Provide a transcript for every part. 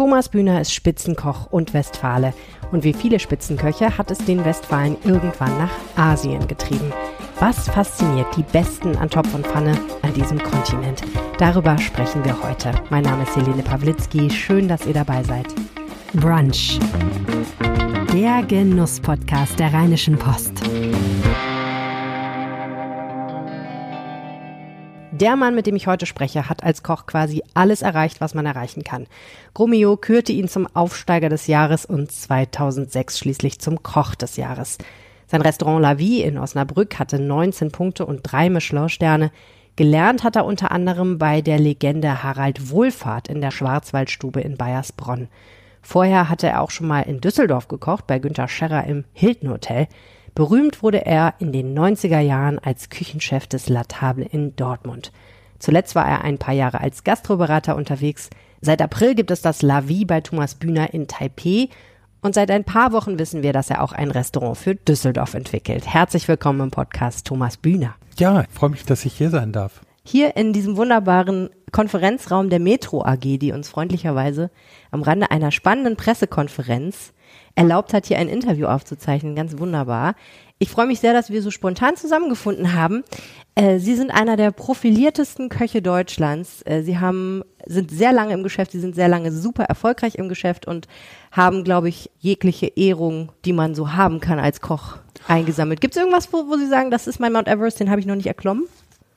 Thomas Bühner ist Spitzenkoch und Westfale. Und wie viele Spitzenköche hat es den Westfalen irgendwann nach Asien getrieben. Was fasziniert die Besten an Topf und Pfanne an diesem Kontinent? Darüber sprechen wir heute. Mein Name ist Helene Pawlitzki. Schön, dass ihr dabei seid. Brunch. Der Genuss-Podcast der Rheinischen Post. Der Mann, mit dem ich heute spreche, hat als Koch quasi alles erreicht, was man erreichen kann. Grumio kürte ihn zum Aufsteiger des Jahres und 2006 schließlich zum Koch des Jahres. Sein Restaurant La Vie in Osnabrück hatte 19 Punkte und drei Michelin-Sterne. Gelernt hat er unter anderem bei der Legende Harald Wohlfahrt in der Schwarzwaldstube in Bayersbronn. Vorher hatte er auch schon mal in Düsseldorf gekocht, bei Günter Scherrer im Hilton Hotel. Berühmt wurde er in den 90er Jahren als Küchenchef des La Table in Dortmund. Zuletzt war er ein paar Jahre als Gastroberater unterwegs. Seit April gibt es das La Vie bei Thomas Bühner in Taipei. Und seit ein paar Wochen wissen wir, dass er auch ein Restaurant für Düsseldorf entwickelt. Herzlich willkommen im Podcast Thomas Bühner. Ja, ich freue mich, dass ich hier sein darf. Hier in diesem wunderbaren Konferenzraum der Metro AG, die uns freundlicherweise am Rande einer spannenden Pressekonferenz erlaubt hat, hier ein Interview aufzuzeichnen. Ganz wunderbar. Ich freue mich sehr, dass wir so spontan zusammengefunden haben. Äh, Sie sind einer der profiliertesten Köche Deutschlands. Äh, Sie haben, sind sehr lange im Geschäft, Sie sind sehr lange super erfolgreich im Geschäft und haben, glaube ich, jegliche Ehrung, die man so haben kann als Koch, eingesammelt. Gibt es irgendwas, wo, wo Sie sagen, das ist mein Mount Everest, den habe ich noch nicht erklommen?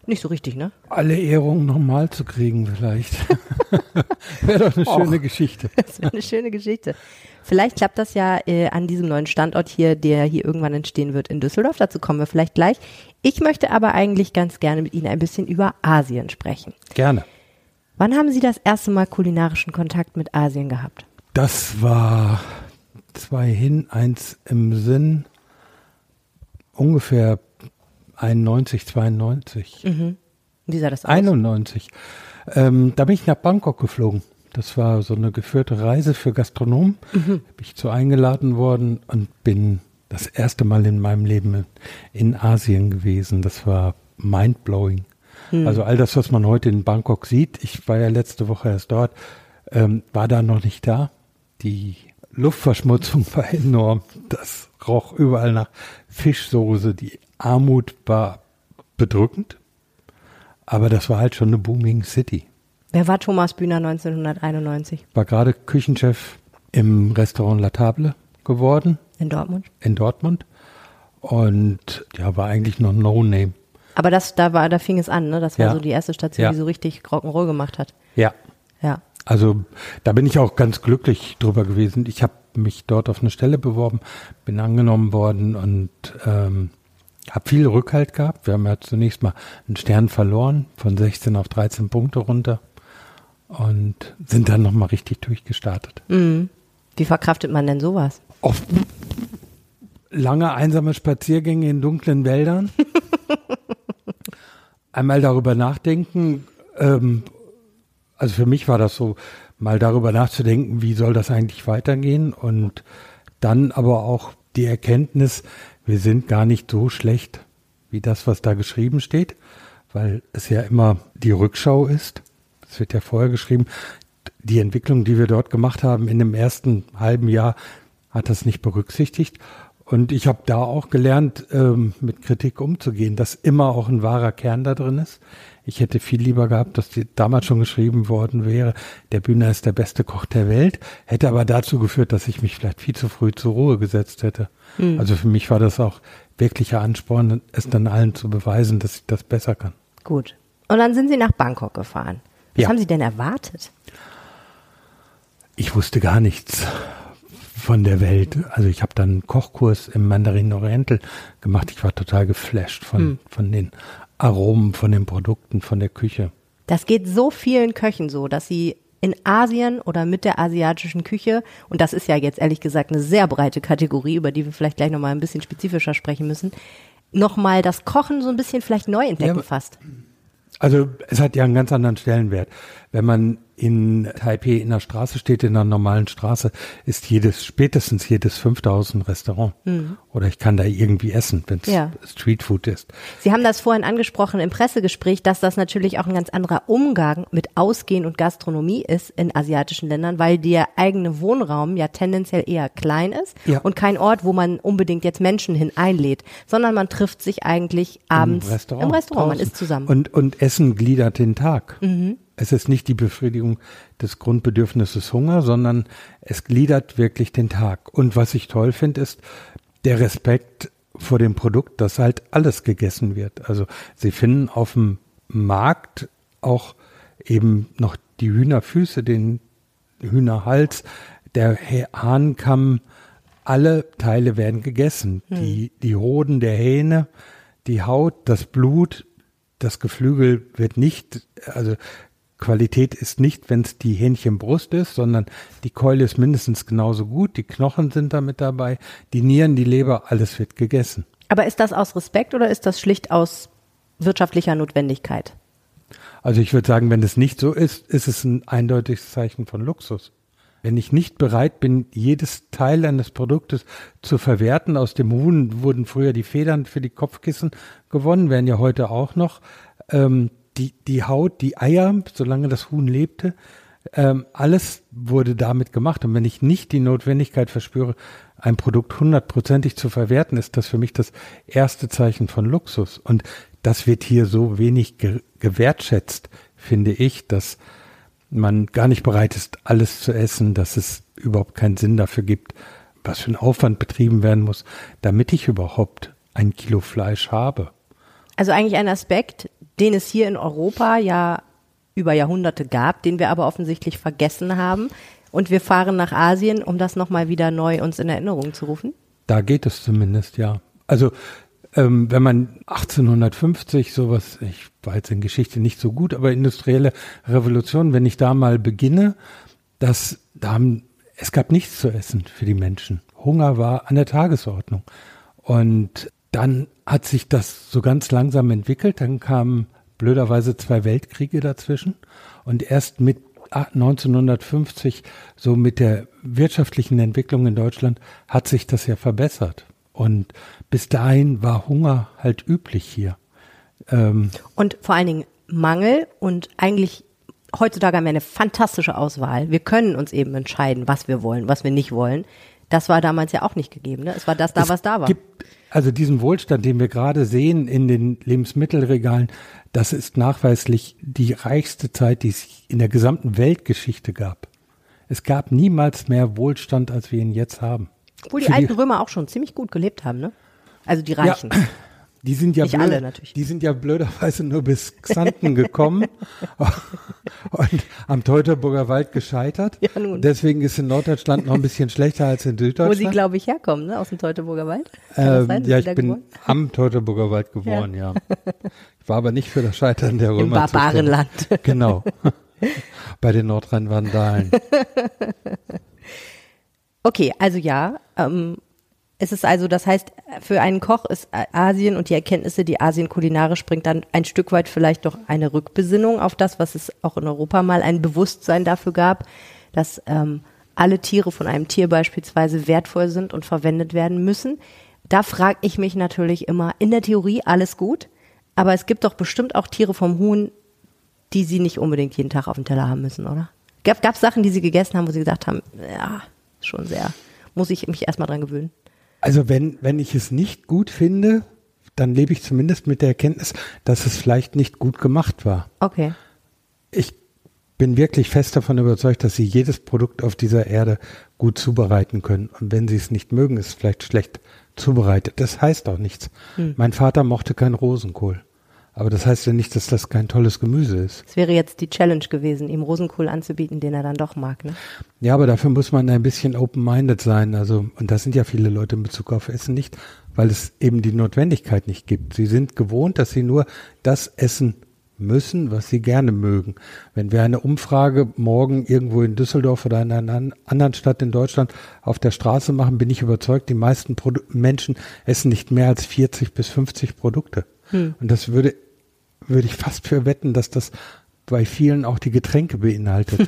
Nicht so richtig, ne? Alle Ehrungen nochmal zu kriegen vielleicht. wäre doch eine Och, schöne Geschichte. Das wäre eine schöne Geschichte. Vielleicht klappt das ja äh, an diesem neuen Standort hier, der hier irgendwann entstehen wird in Düsseldorf. Dazu kommen wir vielleicht gleich. Ich möchte aber eigentlich ganz gerne mit Ihnen ein bisschen über Asien sprechen. Gerne. Wann haben Sie das erste Mal kulinarischen Kontakt mit Asien gehabt? Das war zwei hin, eins im Sinn, ungefähr 91, 92. Mhm. Wie sah das aus? 91. Ähm, da bin ich nach Bangkok geflogen. Das war so eine geführte Reise für Gastronomen. Mhm. Bin ich zu eingeladen worden und bin das erste Mal in meinem Leben in Asien gewesen. Das war mindblowing. Mhm. Also all das, was man heute in Bangkok sieht, ich war ja letzte Woche erst dort, ähm, war da noch nicht da. Die Luftverschmutzung war enorm. Das roch überall nach Fischsoße. Die Armut war bedrückend. Aber das war halt schon eine booming City. Wer war Thomas Bühner 1991? War gerade Küchenchef im Restaurant La Table geworden. In Dortmund? In Dortmund. Und ja, war eigentlich noch No Name. Aber das, da war, da fing es an, ne? Das war ja. so die erste Station, ja. die so richtig Rock'n'Roll gemacht hat. Ja. Ja. Also da bin ich auch ganz glücklich drüber gewesen. Ich habe mich dort auf eine Stelle beworben, bin angenommen worden und ähm, habe viel Rückhalt gehabt. Wir haben ja zunächst mal einen Stern verloren, von 16 auf 13 Punkte runter und sind dann nochmal richtig durchgestartet. Mhm. Wie verkraftet man denn sowas? Oft lange einsame Spaziergänge in dunklen Wäldern. Einmal darüber nachdenken. Ähm, also für mich war das so, mal darüber nachzudenken, wie soll das eigentlich weitergehen und dann aber auch die Erkenntnis, wir sind gar nicht so schlecht wie das, was da geschrieben steht, weil es ja immer die Rückschau ist es wird ja vorher geschrieben, die Entwicklung, die wir dort gemacht haben in dem ersten halben Jahr, hat das nicht berücksichtigt. Und ich habe da auch gelernt, ähm, mit Kritik umzugehen, dass immer auch ein wahrer Kern da drin ist. Ich hätte viel lieber gehabt, dass die damals schon geschrieben worden wäre, der Bühner ist der beste Koch der Welt, hätte aber dazu geführt, dass ich mich vielleicht viel zu früh zur Ruhe gesetzt hätte. Mhm. Also für mich war das auch wirklicher Ansporn, es dann allen zu beweisen, dass ich das besser kann. Gut. Und dann sind Sie nach Bangkok gefahren. Was ja. haben Sie denn erwartet? Ich wusste gar nichts von der Welt. Also ich habe dann einen Kochkurs im Mandarin Oriental gemacht. Ich war total geflasht von, hm. von den Aromen, von den Produkten, von der Küche. Das geht so vielen Köchen so, dass sie in Asien oder mit der asiatischen Küche, und das ist ja jetzt ehrlich gesagt eine sehr breite Kategorie, über die wir vielleicht gleich nochmal ein bisschen spezifischer sprechen müssen, nochmal das Kochen so ein bisschen vielleicht neu entdecken ja, fast. Also es hat ja einen ganz anderen Stellenwert. Wenn man in Taipei in der Straße steht, in einer normalen Straße, ist jedes, spätestens jedes fünfte Haus ein Restaurant. Mhm. Oder ich kann da irgendwie essen, wenn es ja. Streetfood ist. Sie haben das vorhin angesprochen im Pressegespräch, dass das natürlich auch ein ganz anderer Umgang mit Ausgehen und Gastronomie ist in asiatischen Ländern, weil der eigene Wohnraum ja tendenziell eher klein ist ja. und kein Ort, wo man unbedingt jetzt Menschen hin einlädt, sondern man trifft sich eigentlich abends im Restaurant. Im Restaurant. Man isst zusammen. Und, und Essen gliedert den Tag. Mhm es ist nicht die Befriedigung des Grundbedürfnisses Hunger, sondern es gliedert wirklich den Tag. Und was ich toll finde, ist der Respekt vor dem Produkt, dass halt alles gegessen wird. Also sie finden auf dem Markt auch eben noch die Hühnerfüße, den Hühnerhals, der Hahnkamm, alle Teile werden gegessen. Hm. Die, die Hoden der Hähne, die Haut, das Blut, das Geflügel wird nicht, also Qualität ist nicht, wenn es die Hähnchenbrust ist, sondern die Keule ist mindestens genauso gut, die Knochen sind damit dabei, die Nieren, die Leber, alles wird gegessen. Aber ist das aus Respekt oder ist das schlicht aus wirtschaftlicher Notwendigkeit? Also ich würde sagen, wenn es nicht so ist, ist es ein eindeutiges Zeichen von Luxus. Wenn ich nicht bereit bin, jedes Teil eines Produktes zu verwerten, aus dem Huhn wurden früher die Federn für die Kopfkissen gewonnen, werden ja heute auch noch. Ähm, die, die Haut, die Eier, solange das Huhn lebte, ähm, alles wurde damit gemacht. Und wenn ich nicht die Notwendigkeit verspüre, ein Produkt hundertprozentig zu verwerten, ist das für mich das erste Zeichen von Luxus. Und das wird hier so wenig ge gewertschätzt, finde ich, dass man gar nicht bereit ist, alles zu essen, dass es überhaupt keinen Sinn dafür gibt, was für ein Aufwand betrieben werden muss, damit ich überhaupt ein Kilo Fleisch habe. Also eigentlich ein Aspekt, den es hier in Europa ja über Jahrhunderte gab, den wir aber offensichtlich vergessen haben. Und wir fahren nach Asien, um das nochmal wieder neu uns in Erinnerung zu rufen? Da geht es zumindest, ja. Also ähm, wenn man 1850 sowas, ich war jetzt in Geschichte nicht so gut, aber industrielle Revolution, wenn ich da mal beginne, dass da haben, es gab nichts zu essen für die Menschen. Hunger war an der Tagesordnung. Und dann hat sich das so ganz langsam entwickelt. Dann kamen blöderweise zwei Weltkriege dazwischen. Und erst mit 1950, so mit der wirtschaftlichen Entwicklung in Deutschland, hat sich das ja verbessert. Und bis dahin war Hunger halt üblich hier. Ähm und vor allen Dingen Mangel und eigentlich heutzutage haben wir eine fantastische Auswahl. Wir können uns eben entscheiden, was wir wollen, was wir nicht wollen. Das war damals ja auch nicht gegeben. Ne? Es war das da, es was da war. Gibt also diesen Wohlstand, den wir gerade sehen in den Lebensmittelregalen, das ist nachweislich die reichste Zeit, die es in der gesamten Weltgeschichte gab. Es gab niemals mehr Wohlstand, als wir ihn jetzt haben. Obwohl die Für alten die, Römer auch schon ziemlich gut gelebt haben, ne? Also die Reichen. Ja, die sind ja Nicht blöd, alle natürlich. Die sind ja blöderweise nur bis Xanten gekommen und am Teutoburger Wald gescheitert. Ja, nun. Deswegen ist in Norddeutschland noch ein bisschen schlechter als in Süddeutschland. Wo Sie, glaube ich, herkommen, ne? Aus dem Teutoburger Wald? Ähm, ja, ich bin geboren? am Teutoburger Wald geboren, ja. ja. Ich war aber nicht für das Scheitern der Römer. Im Barbarenland. Genau. Bei den Nordrhein-Vandalen. Okay, also ja, ähm, es ist also, das heißt, für einen Koch ist Asien und die Erkenntnisse, die Asien kulinarisch bringt, dann ein Stück weit vielleicht doch eine Rückbesinnung auf das, was es auch in Europa mal ein Bewusstsein dafür gab, dass ähm, alle Tiere von einem Tier beispielsweise wertvoll sind und verwendet werden müssen. Da frage ich mich natürlich immer, in der Theorie alles gut, aber es gibt doch bestimmt auch Tiere vom Huhn, die sie nicht unbedingt jeden Tag auf dem Teller haben müssen, oder? Gab es Sachen, die sie gegessen haben, wo sie gesagt haben, ja, schon sehr, muss ich mich erstmal dran gewöhnen? Also wenn, wenn ich es nicht gut finde, dann lebe ich zumindest mit der Erkenntnis, dass es vielleicht nicht gut gemacht war. Okay. Ich bin wirklich fest davon überzeugt, dass sie jedes Produkt auf dieser Erde gut zubereiten können. Und wenn sie es nicht mögen, ist es vielleicht schlecht zubereitet. Das heißt auch nichts. Hm. Mein Vater mochte kein Rosenkohl. Aber das heißt ja nicht, dass das kein tolles Gemüse ist. Es wäre jetzt die Challenge gewesen, ihm Rosenkohl anzubieten, den er dann doch mag, ne? Ja, aber dafür muss man ein bisschen open-minded sein. Also, und das sind ja viele Leute in Bezug auf Essen nicht, weil es eben die Notwendigkeit nicht gibt. Sie sind gewohnt, dass sie nur das essen müssen, was sie gerne mögen. Wenn wir eine Umfrage morgen irgendwo in Düsseldorf oder in einer anderen Stadt in Deutschland auf der Straße machen, bin ich überzeugt, die meisten Produ Menschen essen nicht mehr als 40 bis 50 Produkte. Hm. Und das würde, würde ich fast für wetten, dass das bei vielen auch die Getränke beinhaltet.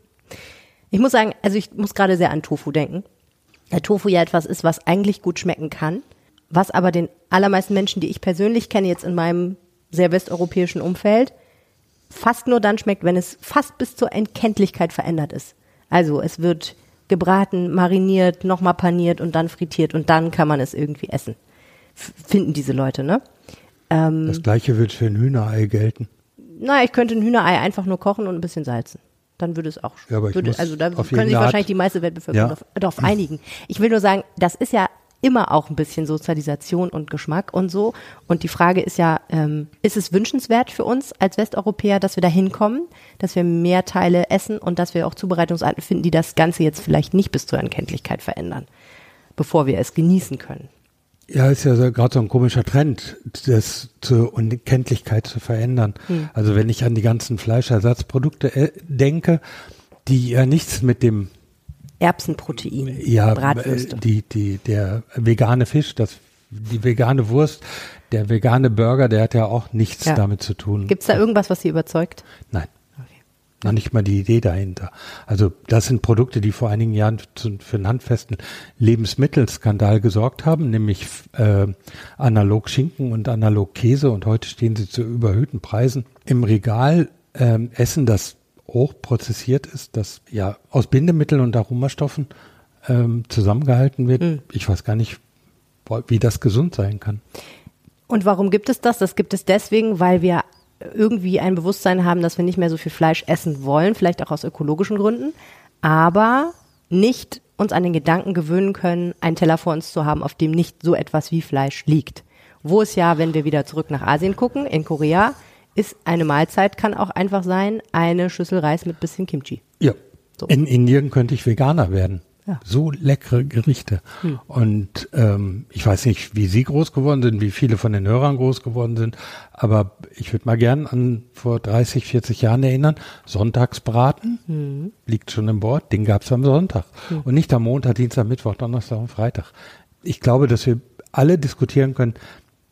ich muss sagen, also ich muss gerade sehr an Tofu denken. Der Tofu ja etwas ist, was eigentlich gut schmecken kann, was aber den allermeisten Menschen, die ich persönlich kenne, jetzt in meinem sehr westeuropäischen Umfeld, fast nur dann schmeckt, wenn es fast bis zur Entkenntlichkeit verändert ist. Also es wird gebraten, mariniert, nochmal paniert und dann frittiert und dann kann man es irgendwie essen. F finden diese Leute, ne? Ähm, das gleiche wird für ein Hühnerei gelten. Na, ich könnte ein Hühnerei einfach nur kochen und ein bisschen salzen. Dann würde es auch. Ja, aber ich würde, also da können sich Art- wahrscheinlich die meiste Weltbevölkerung Ja. darauf, einigen. Ich will nur sagen, das ist ja immer auch ein bisschen Sozialisation und Geschmack und so. Und die Frage ist ja, ähm, ist es wünschenswert für uns als Westeuropäer, dass wir da hinkommen, dass wir mehr Teile essen und dass wir auch Zubereitungsarten finden, die das Ganze jetzt vielleicht nicht bis zur Erkenntlichkeit verändern, bevor wir es genießen können. Ja, ist ja so, gerade so ein komischer Trend, das zur Unkenntlichkeit zu verändern. Hm. Also wenn ich an die ganzen Fleischersatzprodukte äh, denke, die ja nichts mit dem Erbsenprotein, ja, Bratwürste. äh, die, die, der vegane Fisch, das, die vegane Wurst, der vegane Burger, der hat ja auch nichts Ja. damit zu tun. Gibt es da irgendwas, was Sie überzeugt? Nein. Noch nicht mal die Idee dahinter. Also das sind Produkte, die vor einigen Jahren für einen handfesten Lebensmittelskandal gesorgt haben, nämlich äh, analog Schinken und analog Käse und heute stehen sie zu überhöhten Preisen im Regal. Ähm, Essen, das hochprozessiert ist, das ja aus Bindemitteln und Aromastoffen ähm, zusammengehalten wird. Ich weiß gar nicht, wie das gesund sein kann. Und warum gibt es das? Das gibt es deswegen, weil wir irgendwie ein Bewusstsein haben, dass wir nicht mehr so viel Fleisch essen wollen, vielleicht auch aus ökologischen Gründen, aber nicht uns an den Gedanken gewöhnen können, einen Teller vor uns zu haben, auf dem nicht so etwas wie Fleisch liegt. Wo es ja, wenn wir wieder zurück nach Asien gucken, in Korea, ist eine Mahlzeit, kann auch einfach sein, eine Schüssel Reis mit bisschen Kimchi. Ja. So. In Indien könnte ich Veganer werden. Ja. So leckere Gerichte. Und ähm, ich weiß nicht, wie Sie groß geworden sind, wie viele von den Hörern groß geworden sind, aber ich würde mal gern an vor 30, 40 Jahren erinnern. Sonntagsbraten liegt schon im Bord, den gab es am Sonntag. Und nicht am Montag, Dienstag, Mittwoch, Donnerstag und Freitag. Ich glaube, dass wir alle diskutieren können,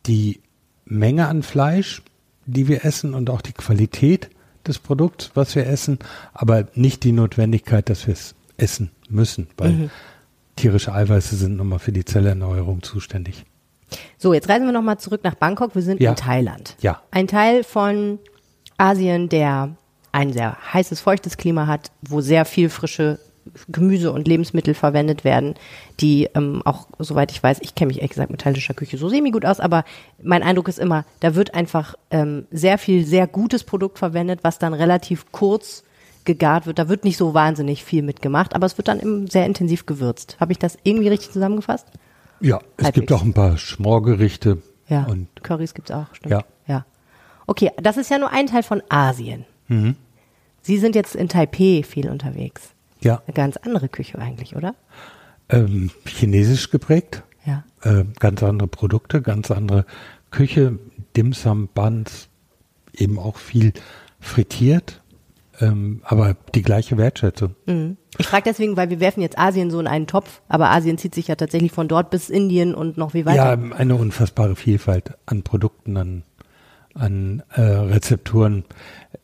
die Menge an Fleisch, die wir essen und auch die Qualität des Produkts, was wir essen, aber nicht die Notwendigkeit, dass wir es essen müssen, weil tierische Eiweiße sind nochmal für die Zellerneuerung zuständig. So, jetzt reisen wir nochmal zurück nach Bangkok. Wir sind Ja. in Thailand. Ja. Ein Teil von Asien, der ein sehr heißes, feuchtes Klima hat, wo sehr viel frische Gemüse und Lebensmittel verwendet werden, die ähm, auch, soweit ich weiß, ich kenne mich ehrlich gesagt mit thailändischer Küche so semi gut aus, aber mein Eindruck ist immer, da wird einfach ähm, sehr viel sehr gutes Produkt verwendet, was dann relativ kurz gegart wird. Da wird nicht so wahnsinnig viel mitgemacht, aber es wird dann im, sehr intensiv gewürzt. Habe ich das irgendwie richtig zusammengefasst? Ja, es Halbwegs. gibt auch ein paar Schmorgerichte. Ja, Und Currys gibt's auch, stimmt. Ja. ja. Okay, das ist ja nur ein Teil von Asien. Sie sind jetzt in Taipei viel unterwegs. ja, Eine ganz andere Küche eigentlich, oder? ähm, chinesisch geprägt. Ja. Äh, ganz andere Produkte, ganz andere Küche, Dimsum, Buns, eben auch viel frittiert, ähm, aber die gleiche Wertschätzung. Ich frage deswegen, weil wir werfen jetzt Asien so in einen Topf, aber Asien zieht sich ja tatsächlich von dort bis Indien und noch wie weiter. Ja, eine unfassbare Vielfalt an Produkten, an, an äh, Rezepturen.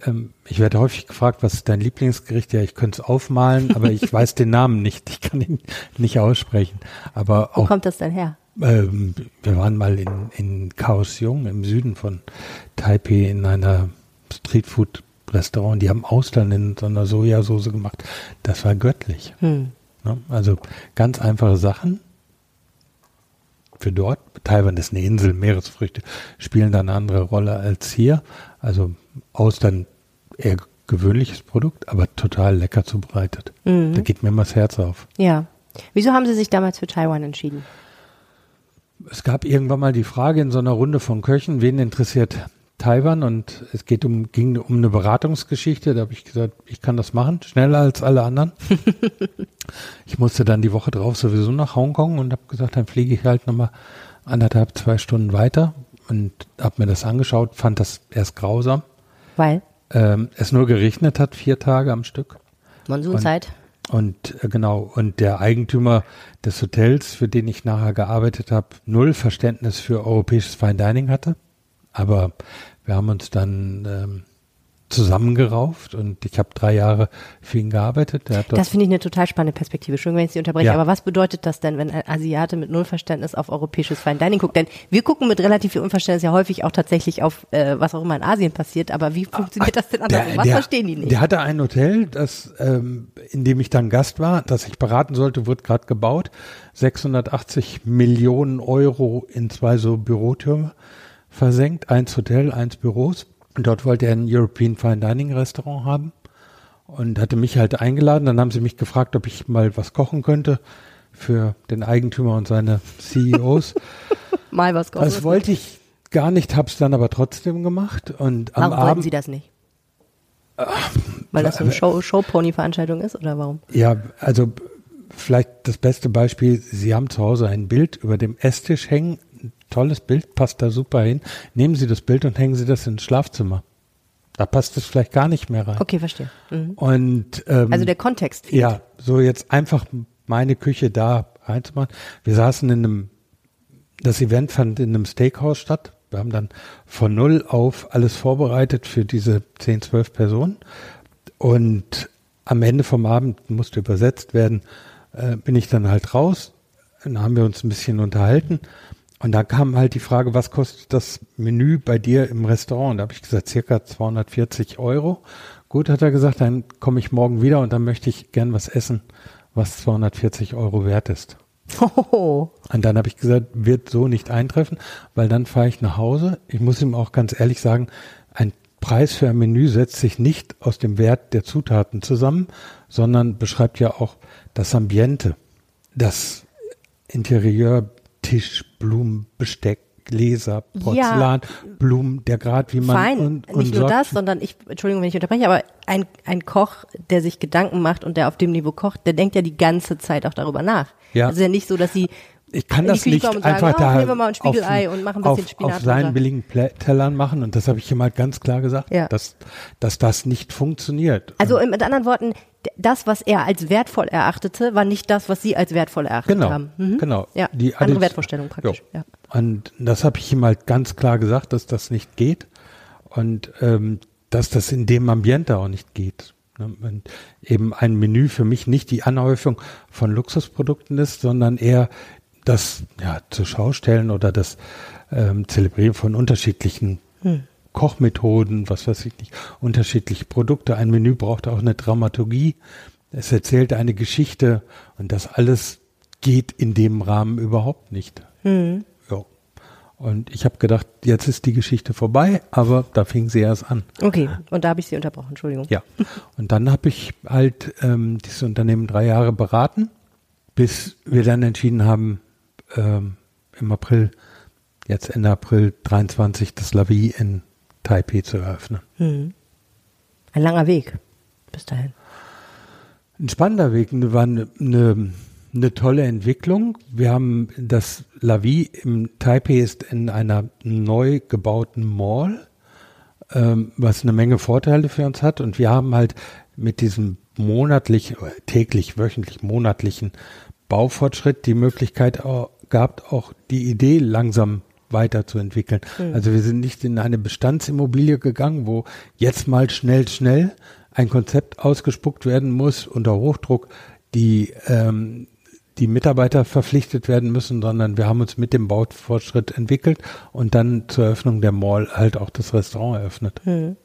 Ähm, ich werde häufig gefragt, was ist dein Lieblingsgericht? Ja, ich könnte es aufmalen, aber ich weiß den Namen nicht. Ich kann ihn nicht aussprechen. Aber Wo auch kommt das denn her? Ähm, wir waren mal in, in Kaohsiung im Süden von Taipei in einer Streetfood-Restaurant. Die haben Austern in so einer Sojasauce gemacht. Das war göttlich. Hm. Ne? Also ganz einfache Sachen für dort. Taiwan ist eine Insel, Meeresfrüchte spielen da eine andere Rolle als hier. Also Austern eher gewöhnliches Produkt, aber total lecker zubereitet. Da geht mir immer das Herz auf. Ja. Wieso haben Sie sich damals für Taiwan entschieden? Es gab irgendwann mal die Frage in so einer Runde von Köchen, wen interessiert Taiwan? Und es geht um, ging um eine Beratungsgeschichte. Da habe ich gesagt, ich kann das machen, schneller als alle anderen. ich musste dann die Woche drauf sowieso nach Hongkong und habe gesagt, dann fliege ich halt nochmal anderthalb, zwei Stunden weiter und habe mir das angeschaut, fand das erst grausam. Weil? Ähm, es nur geregnet hat, vier Tage am Stück. Monsunzeit? Und äh, genau, und der Eigentümer des Hotels, für den ich nachher gearbeitet habe, null Verständnis für europäisches Fine Dining hatte. Aber wir haben uns dann ähm, zusammengerauft und ich habe drei Jahre für ihn gearbeitet. das finde ich eine total spannende Perspektive. Schön, wenn ich Sie unterbreche. Ja. Aber was bedeutet das denn, wenn ein Asiate mit null Verständnis auf europäisches Fine Dining guckt? Denn wir gucken mit relativ viel Unverständnis ja häufig auch tatsächlich auf, äh, was auch immer in Asien passiert. Aber wie funktioniert das denn andersrum? Was der, verstehen die nicht? Der hatte ein Hotel, das, ähm, in dem ich dann Gast war, das ich beraten sollte, wird gerade gebaut. 680 Millionen Euro in zwei so Bürotürme versenkt. Eins Hotel, eins Büros. Und dort wollte er ein European Fine Dining Restaurant haben und hatte mich halt eingeladen. Dann haben sie mich gefragt, ob ich mal was kochen könnte für den Eigentümer und seine CEOs. mal was kochen. Das wollte ich gar nicht, hab's dann aber trotzdem gemacht. Und am warum Abend, wollten Sie das nicht? Weil das so eine Show, Showpony-Veranstaltung ist oder warum? Ja, also vielleicht das beste Beispiel, Sie haben zu Hause ein Bild über dem Esstisch hängen, tolles Bild, passt da super hin. Nehmen Sie das Bild und hängen Sie das ins Schlafzimmer. Da passt es vielleicht gar nicht mehr rein. Okay, verstehe. Mhm. Und ähm, also der Kontext. Fehlt. Ja, so jetzt einfach meine Küche da reinzumachen. Wir saßen in einem, das Event fand in einem Steakhouse statt. Wir haben dann von null auf alles vorbereitet für diese 10, 12 Personen. Und am Ende vom Abend musste übersetzt werden, äh, bin ich dann halt raus. Dann haben wir uns ein bisschen unterhalten. Und da kam halt die Frage, was kostet das Menü bei dir im Restaurant? Da habe ich gesagt, circa 240 Euro. Gut, hat er gesagt, dann komme ich morgen wieder und dann möchte ich gern was essen, was 240 Euro wert ist. Oh. Und dann habe ich gesagt, wird so nicht eintreffen, weil dann fahre ich nach Hause. Ich muss ihm auch ganz ehrlich sagen, ein Preis für ein Menü setzt sich nicht aus dem Wert der Zutaten zusammen, sondern beschreibt ja auch das Ambiente, das Interieur, Tisch, Blumen, Besteck, Gläser, Porzellan, ja, Blumen, der Grad, wie man fein. und, und nicht nur das, sondern ich, Entschuldigung, wenn ich unterbreche, aber ein, ein Koch, der sich Gedanken macht und der auf dem Niveau kocht, der denkt ja die ganze Zeit auch darüber nach. Ja. Also ja nicht so, dass sie ich kann das nicht sagen, einfach da nehmen wir mal ein Spiegelei auf, und machen ein bisschen auf, Spinat auf seinen runter. billigen Tellern machen und das habe ich ihm halt ganz klar gesagt, Ja. dass, dass das nicht funktioniert. Also mit anderen Worten, das, was er als wertvoll erachtete, war nicht das, was Sie als wertvoll erachtet Genau, haben. Mhm. genau. Ja, Die andere Addiz- Wertvorstellung praktisch. Jo. Ja. Und das habe ich ihm halt ganz klar gesagt, dass das nicht geht und ähm, dass das in dem Ambiente auch nicht geht. Ne? Und eben ein Menü für mich nicht die Anhäufung von Luxusprodukten ist, sondern eher das ja, zur Schaustellen oder das ähm, Zelebrieren von unterschiedlichen Hm. Kochmethoden, was weiß ich nicht, unterschiedliche Produkte. Ein Menü braucht auch eine Dramaturgie. Es erzählt eine Geschichte und das alles geht in dem Rahmen überhaupt nicht. Hm. Ja. Und ich habe gedacht, jetzt ist die Geschichte vorbei, aber da fing sie erst an. Okay, und da habe ich Sie unterbrochen, Entschuldigung. Ja. Und dann habe ich halt ähm, dieses Unternehmen drei Jahre beraten, bis wir dann entschieden haben, ähm, im April, jetzt Ende April 23, das La Vie in Taipei zu eröffnen. Hm. Ein langer Weg bis dahin. Ein spannender Weg, eine- war eine, eine, eine tolle Entwicklung. Wir haben das La Vie im Taipei ist in einer neu gebauten Mall, ähm, was eine Menge Vorteile für uns hat. Und wir haben halt mit diesem monatlich, oder täglich, wöchentlich, monatlichen Baufortschritt die Möglichkeit gehabt, auch die Idee langsam weiterzuentwickeln. Also wir sind nicht in eine Bestandsimmobilie gegangen, wo jetzt mal schnell, schnell ein Konzept ausgespuckt werden muss unter Hochdruck, die ähm, die Mitarbeiter verpflichtet werden müssen, sondern wir haben uns mit dem Baufortschritt entwickelt und dann zur Eröffnung der Mall halt auch das Restaurant eröffnet. Hm.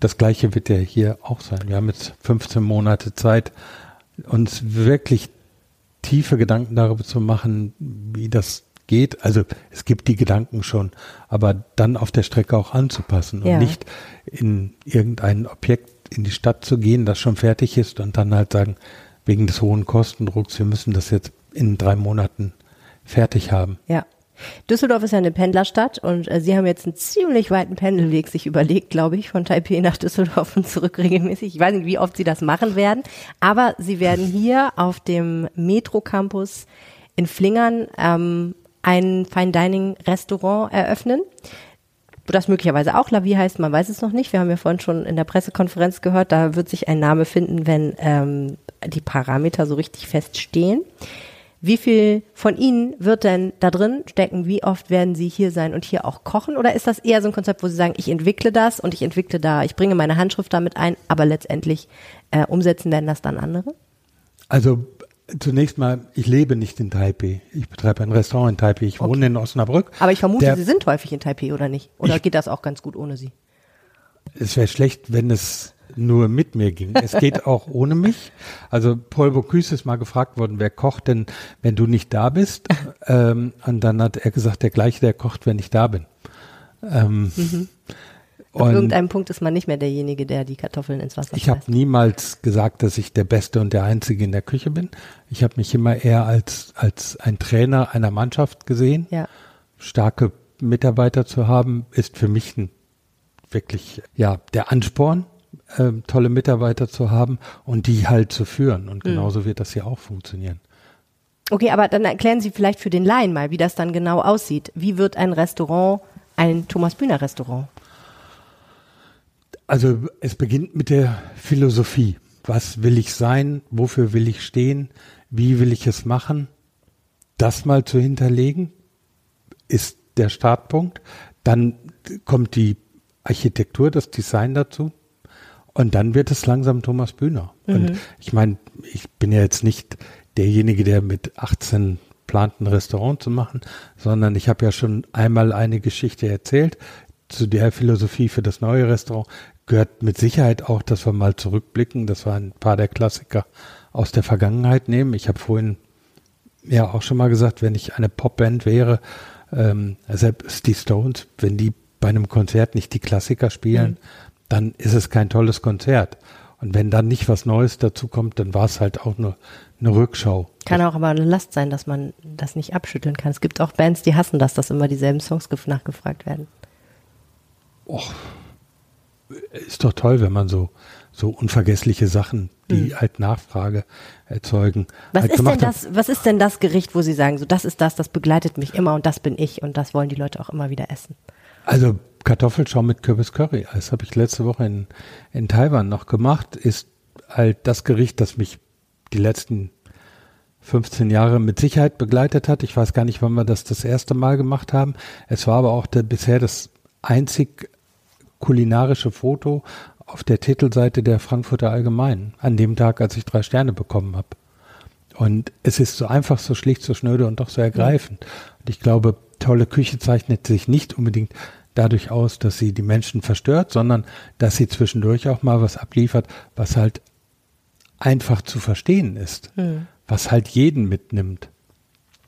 Das gleiche wird ja hier auch sein. Wir haben jetzt 15 Monate Zeit, uns wirklich tiefe Gedanken darüber zu machen, wie das geht. Also es gibt die Gedanken schon, aber dann auf der Strecke auch anzupassen Ja. und nicht in irgendein Objekt in die Stadt zu gehen, das schon fertig ist und dann halt sagen, wegen des hohen Kostendrucks, wir müssen das jetzt in drei Monaten fertig haben. Ja. Düsseldorf ist ja eine Pendlerstadt und äh, Sie haben jetzt einen ziemlich weiten Pendelweg sich überlegt, glaube ich, von Taipei nach Düsseldorf und zurück regelmäßig. Ich weiß nicht, wie oft Sie das machen werden, aber Sie werden hier auf dem Metro Campus in Flingern ähm, ein Fine Dining Restaurant eröffnen. Das möglicherweise auch La Vie heißt, man weiß es noch nicht. Wir haben ja vorhin schon in der Pressekonferenz gehört, da wird sich ein Name finden, wenn ähm, die Parameter so richtig feststehen. Wie viel von Ihnen wird denn da drin stecken? Wie oft werden Sie hier sein und hier auch kochen? Oder ist das eher so ein Konzept, wo Sie sagen, ich entwickle das und ich entwickle da, ich bringe meine Handschrift damit ein, aber letztendlich äh, umsetzen werden das dann andere? Also zunächst mal, ich lebe nicht in Taipei. Ich betreibe ein Restaurant in Taipei. Ich wohne in Osnabrück. Aber ich vermute, Der- Sie sind häufig in Taipei, oder nicht? Oder Ich- geht das auch ganz gut ohne Sie? Es wäre schlecht, wenn es nur mit mir ging. Es geht auch ohne mich. Also Paul Bocuse ist mal gefragt worden, wer kocht denn, wenn du nicht da bist? ähm, und dann hat er gesagt, der gleiche, der kocht, wenn ich da bin. Ähm, Auf und irgendeinem Punkt ist man nicht mehr derjenige, der die Kartoffeln ins Wasser ich habe niemals gesagt, dass ich der Beste und der Einzige in der Küche bin. Ich habe mich immer eher als, als ein Trainer einer Mannschaft gesehen. Ja. starke Mitarbeiter zu haben, ist für mich ein, wirklich ja der Ansporn, ähm, tolle Mitarbeiter zu haben und die halt zu führen. Und genauso wird das ja auch funktionieren. Okay, aber dann erklären Sie vielleicht für den Laien mal, wie das dann genau aussieht. Wie wird ein Restaurant ein Thomas Bühner Restaurant? Also es beginnt mit der Philosophie. Was will ich sein? Wofür will ich stehen? Wie will ich es machen? Das mal zu hinterlegen ist der Startpunkt. Dann kommt die Architektur, das Design dazu. Und dann wird es langsam Thomas Bühner. Und ich meine, ich bin ja jetzt nicht derjenige, der mit 18 plant, ein Restaurant zu machen, sondern ich habe ja schon einmal eine Geschichte erzählt. Zu der Philosophie für das neue Restaurant gehört mit Sicherheit auch, dass wir mal zurückblicken, dass wir ein paar der Klassiker aus der Vergangenheit nehmen. Ich habe vorhin ja auch schon mal gesagt, wenn ich eine Popband wäre, ähm, selbst die Stones, wenn die bei einem Konzert nicht die Klassiker spielen, dann ist es kein tolles Konzert. Und wenn dann nicht was Neues dazu kommt, dann war es halt auch nur eine Rückschau. Kann auch aber eine Last sein, dass man das nicht abschütteln kann. Es gibt auch Bands, die hassen das, dass immer dieselben Songs gef- nachgefragt werden. Ist doch toll, wenn man so, so unvergessliche Sachen, die halt Nachfrage erzeugen. Was halt ist denn hat. das, was ist denn das Gericht, wo Sie sagen, so das ist das, das begleitet mich immer und das bin ich und das wollen die Leute auch immer wieder essen? Also Kartoffelschaum mit Kürbis Curry, das habe ich letzte Woche in, in Taiwan noch gemacht, ist halt das Gericht, das mich die letzten 15 Jahre mit Sicherheit begleitet hat. Ich weiß gar nicht, wann wir das das erste Mal gemacht haben. Es war aber auch der, bisher das einzig kulinarische Foto auf der Titelseite der Frankfurter Allgemeinen, an dem Tag, als ich drei Sterne bekommen habe. Und es ist so einfach, so schlicht, so schnöde und doch so ergreifend. Und ich glaube, tolle Küche zeichnet sich nicht unbedingt dadurch aus, dass sie die Menschen verstört, sondern dass sie zwischendurch auch mal was abliefert, was halt einfach zu verstehen ist, was halt jeden mitnimmt.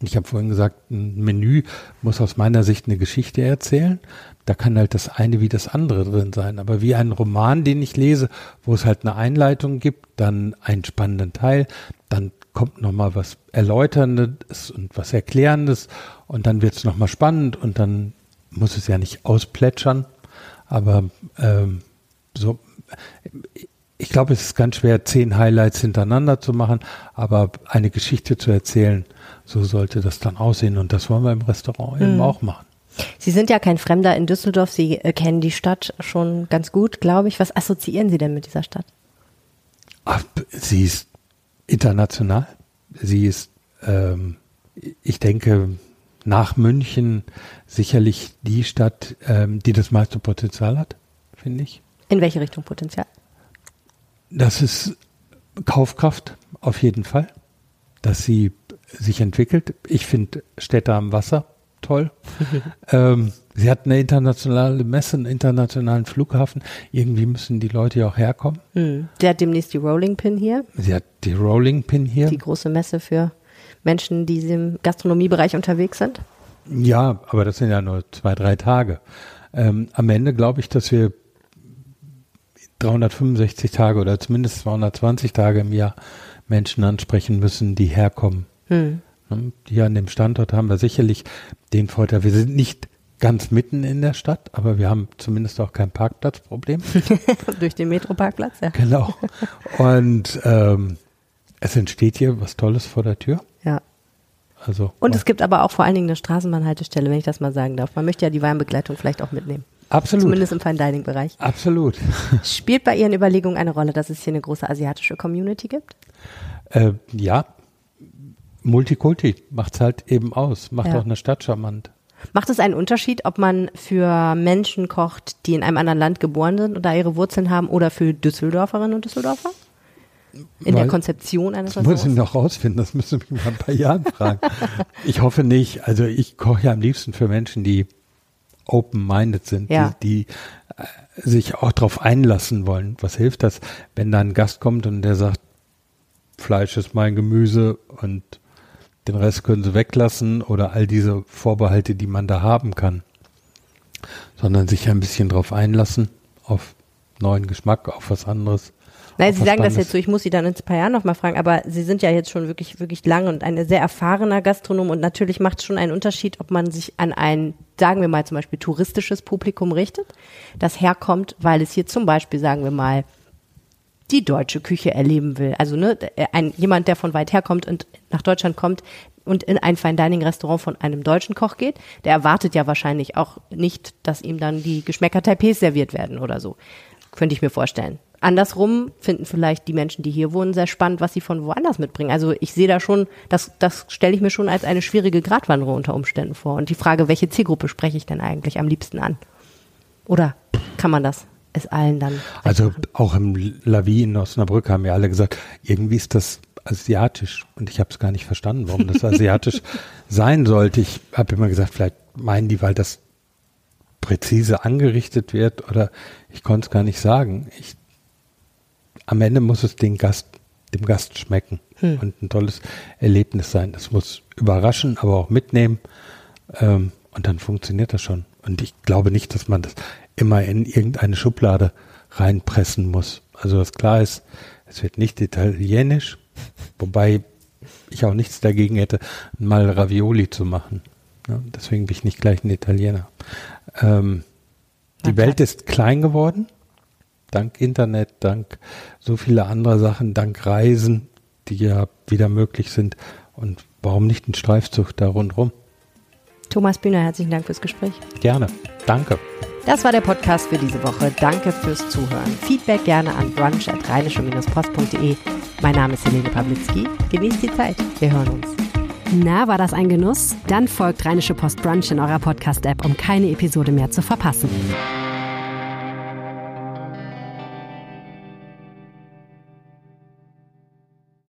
Ich habe vorhin gesagt, ein Menü muss aus meiner Sicht eine Geschichte erzählen. Da kann halt das eine wie das andere drin sein. Aber wie ein Roman, den ich lese, wo es halt eine Einleitung gibt, dann einen spannenden Teil, dann kommt nochmal was Erläuterndes und was Erklärendes und dann wird es nochmal spannend und dann muss es ja nicht ausplätschern. Aber ähm, so, ich glaube, es ist ganz schwer, zehn Highlights hintereinander zu machen, aber eine Geschichte zu erzählen, so sollte das dann aussehen. Und das wollen wir im Restaurant eben auch machen. Sie sind ja kein Fremder in Düsseldorf, Sie äh, kennen die Stadt schon ganz gut, glaube ich. Was assoziieren Sie denn mit dieser Stadt? Ach, sie ist international. Sie ist, ähm, ich denke, nach München sicherlich die Stadt, ähm, die das meiste Potenzial hat, finde ich. In welche Richtung Potenzial? Das ist Kaufkraft auf jeden Fall, dass sie sich entwickelt. Ich finde Städte am Wasser toll. ähm, sie hat eine internationale Messe, einen internationalen Flughafen. Irgendwie müssen die Leute ja auch herkommen. Hm. Sie hat demnächst die Rolling Pin hier, Sie hat die Rolling Pin hier. die große Messe für Menschen, die im Gastronomiebereich unterwegs sind. Ja, aber das sind ja nur zwei, drei Tage. Ähm, am Ende glaube ich, dass wir 365 Tage oder zumindest 220 Tage im Jahr Menschen ansprechen müssen, die herkommen. Hm. Ne? Hier an dem Standort haben wir sicherlich den Vorteil, wir sind nicht ganz mitten in der Stadt, aber wir haben zumindest auch kein Parkplatzproblem. Durch den Metroparkplatz, ja. genau. Und ähm, es entsteht hier was Tolles vor der Tür. Also Und es gibt aber auch vor allen Dingen eine Straßenbahnhaltestelle, wenn ich das mal sagen darf. Man möchte ja die Weinbegleitung vielleicht auch mitnehmen. absolut. Zumindest im Fine Dining Bereich. Absolut. Spielt bei Ihren Überlegungen eine Rolle, dass es hier eine große asiatische Community gibt? Äh, ja, Multikulti macht's halt eben aus, macht Ja. auch eine Stadt charmant. Macht es einen Unterschied, ob man für Menschen kocht, die in einem anderen Land geboren sind oder ihre Wurzeln haben, oder für Düsseldorferinnen und Düsseldorfer? In der Weil- Konzeption eines Das muss ich Restaurants? noch rausfinden, das müsste mich mal ein paar Jahren fragen. Ich hoffe nicht. Also ich koche ja am liebsten für Menschen, die open-minded sind, Ja. die, die äh, sich auch darauf einlassen wollen. Was hilft das, wenn da ein Gast kommt und der sagt, Fleisch ist mein Gemüse und den Rest können sie weglassen oder all diese Vorbehalte, die man da haben kann. Sondern sich ein bisschen drauf einlassen, auf neuen Geschmack, auf was anderes. Nein, Sie sagen das jetzt so, ich muss Sie dann in ein paar Jahren nochmal fragen, aber Sie sind ja jetzt schon wirklich, wirklich lange und ein sehr erfahrener Gastronom und natürlich macht es schon einen Unterschied, ob man sich an ein, sagen wir mal zum Beispiel touristisches Publikum richtet, das herkommt, weil es hier zum Beispiel, sagen wir mal, die deutsche Küche erleben will. Also ne, ein, jemand, der von weit herkommt und nach Deutschland kommt und in ein Fine Dining Restaurant von einem deutschen Koch geht, der erwartet ja wahrscheinlich auch nicht, dass ihm dann die Geschmäcker Taipehs serviert werden oder so. Könnte ich mir vorstellen. Andersrum finden vielleicht die Menschen, die hier wohnen, sehr spannend, was sie von woanders mitbringen. Also ich sehe da schon, das, das stelle ich mir schon als eine schwierige Gratwanderung unter Umständen vor. Und die Frage, welche Zielgruppe spreche ich denn eigentlich am liebsten an? Oder kann man das es allen dann Also machen? auch im Lavi in Osnabrück haben ja alle gesagt, irgendwie ist das asiatisch und ich habe es gar nicht verstanden, warum das asiatisch sein sollte. Ich habe immer gesagt, vielleicht meinen die, weil das präzise angerichtet wird oder ich konnte es gar nicht sagen. Ich, am Ende muss es den Gast, dem Gast schmecken und ein tolles Erlebnis sein. Das muss überraschen, aber auch mitnehmen ähm, und dann funktioniert das schon. Und ich glaube nicht, dass man das immer in irgendeine Schublade reinpressen muss. Also was klar ist, es wird nicht italienisch, wobei ich auch nichts dagegen hätte, mal Ravioli zu machen. Ja, deswegen bin ich nicht gleich ein Italiener. Ähm, die. Welt ist klein geworden, dank Internet, dank so viele andere Sachen, dank Reisen, die ja wieder möglich sind. Und warum nicht ein Streifzug da rundherum? Thomas Bühner, herzlichen Dank fürs Gespräch. Gerne. Danke. Das war der Podcast für diese Woche. Danke fürs Zuhören. Feedback gerne an brunch.rheinische-post.de. Mein Name ist Helene Pawlitzki. Genießt die Zeit. Wir hören uns. Na, war das ein Genuss? Dann folgt Rheinische Post Brunch in eurer Podcast-App, um keine Episode mehr zu verpassen.